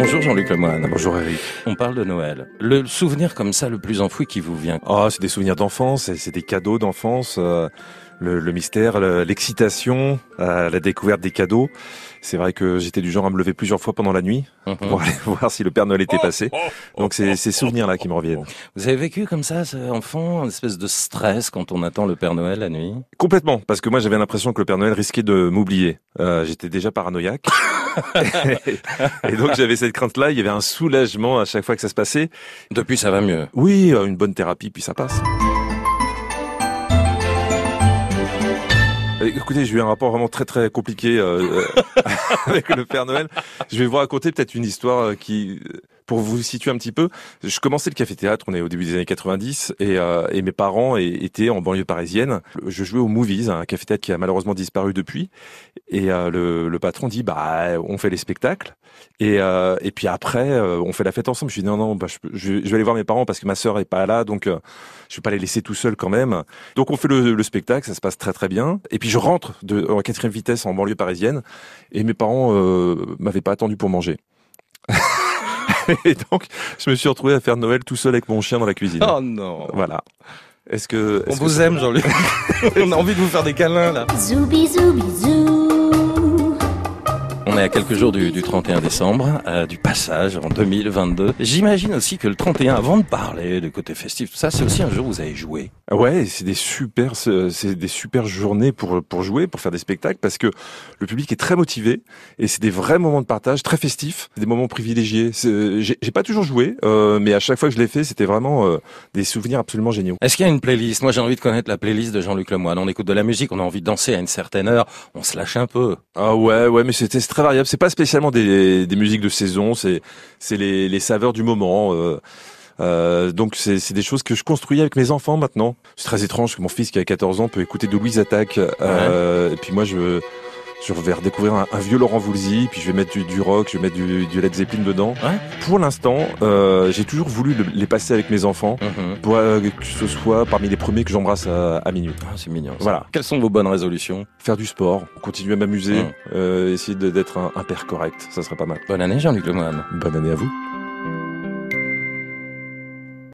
Bonjour Jean-Luc Lemoyne. Bonjour Eric. On parle de Noël. Le souvenir comme ça le plus enfoui qui vous vient Oh, c'est des souvenirs d'enfance, c'est des cadeaux d'enfance, euh, le, le, mystère, l'excitation, euh, la découverte des cadeaux. C'est vrai que j'étais du genre à me lever plusieurs fois pendant la nuit Mhm. pour aller voir si le Père Noël était passé. Donc c'est ces souvenirs-là qui me reviennent. Vous avez vécu comme ça, ce enfant, une espèce de stress quand on attend le Père Noël la nuit? Complètement, parce que moi j'avais l'impression que le Père Noël risquait de m'oublier. Euh, j'étais déjà paranoïaque. et donc j'avais cette crainte-là, il y avait un soulagement à chaque fois que ça se passait. Depuis ça va mieux. Oui, euh, une bonne thérapie, puis ça passe. Euh, Écoutez, j'ai eu un rapport vraiment très très compliqué euh, avec le Père Noël. Je vais vous raconter peut-être une histoire euh, qui, pour vous situer un petit peu, je commençais le café-théâtre, on est au début des années 90, et, euh, et mes parents étaient en banlieue parisienne. Je jouais au Movies, un café-théâtre qui a malheureusement disparu depuis. Et euh, le, le patron dit, bah, on fait les spectacles, et, euh, et puis après, euh, on fait la fête ensemble. Je dis, non, non, bah, je, je vais aller voir mes parents parce que ma sœur est pas là, donc euh, je vais pas les laisser tout seuls quand même. Donc on fait le, le spectacle, ça se passe très très bien. Et puis je rentre de, en quatrième vitesse en banlieue parisienne, et mes parents euh, m'avaient pas attendu pour manger. et donc je me suis retrouvé à faire Noël tout seul avec mon chien dans la cuisine. Oh non Voilà. Est-ce que On que vous aime Jean-Luc. on a envie de vous faire des câlins là. Zoubi zoubi zou. On est à quelques jours du, du 31 décembre, euh, du passage en 2022. J'imagine aussi que le 31, avant de parler du côté festif, tout ça, c'est aussi un jour où vous avez joué. Ouais, c'est des super, c'est des super journées pour pour jouer, pour faire des spectacles, parce que le public est très motivé et c'est des vrais moments de partage, très festifs, des moments privilégiés. J'ai pas toujours joué, euh, mais à chaque fois que je l'ai fait, c'était vraiment euh, des souvenirs absolument géniaux. Est-ce qu'il y a une playlist? Moi, j'ai envie de connaître la playlist de Jean-Luc Lemoyne. On écoute de la musique, on a envie de danser à une certaine heure, on se lâche un peu. Ah ouais, ouais, mais c'était très variable. C'est pas spécialement des, des musiques de saison, c'est c'est les, les saveurs du moment. Euh, euh, donc c'est c'est des choses que je construis avec mes enfants maintenant. C'est très étrange que mon fils qui a 14 ans peut écouter de Louise Attaque. Euh, Et puis moi je je vais redécouvrir un, un vieux Laurent Voulzy, puis je vais mettre du, du rock, je vais mettre du, du Led Zeppelin dedans. Ouais. Pour l'instant, euh, j'ai toujours voulu le- les passer avec mes enfants, Mhm. pour euh, que ce soit parmi les premiers que j'embrasse à, à minuit. Ah, c'est mignon. ça. Voilà. Quelles sont vos bonnes résolutions? Faire du sport, continuer à m'amuser, Mhm. euh, essayer d'être un, un père correct, ça serait pas mal. Bonne année, Jean-Luc Lemoyne. Bonne année à vous.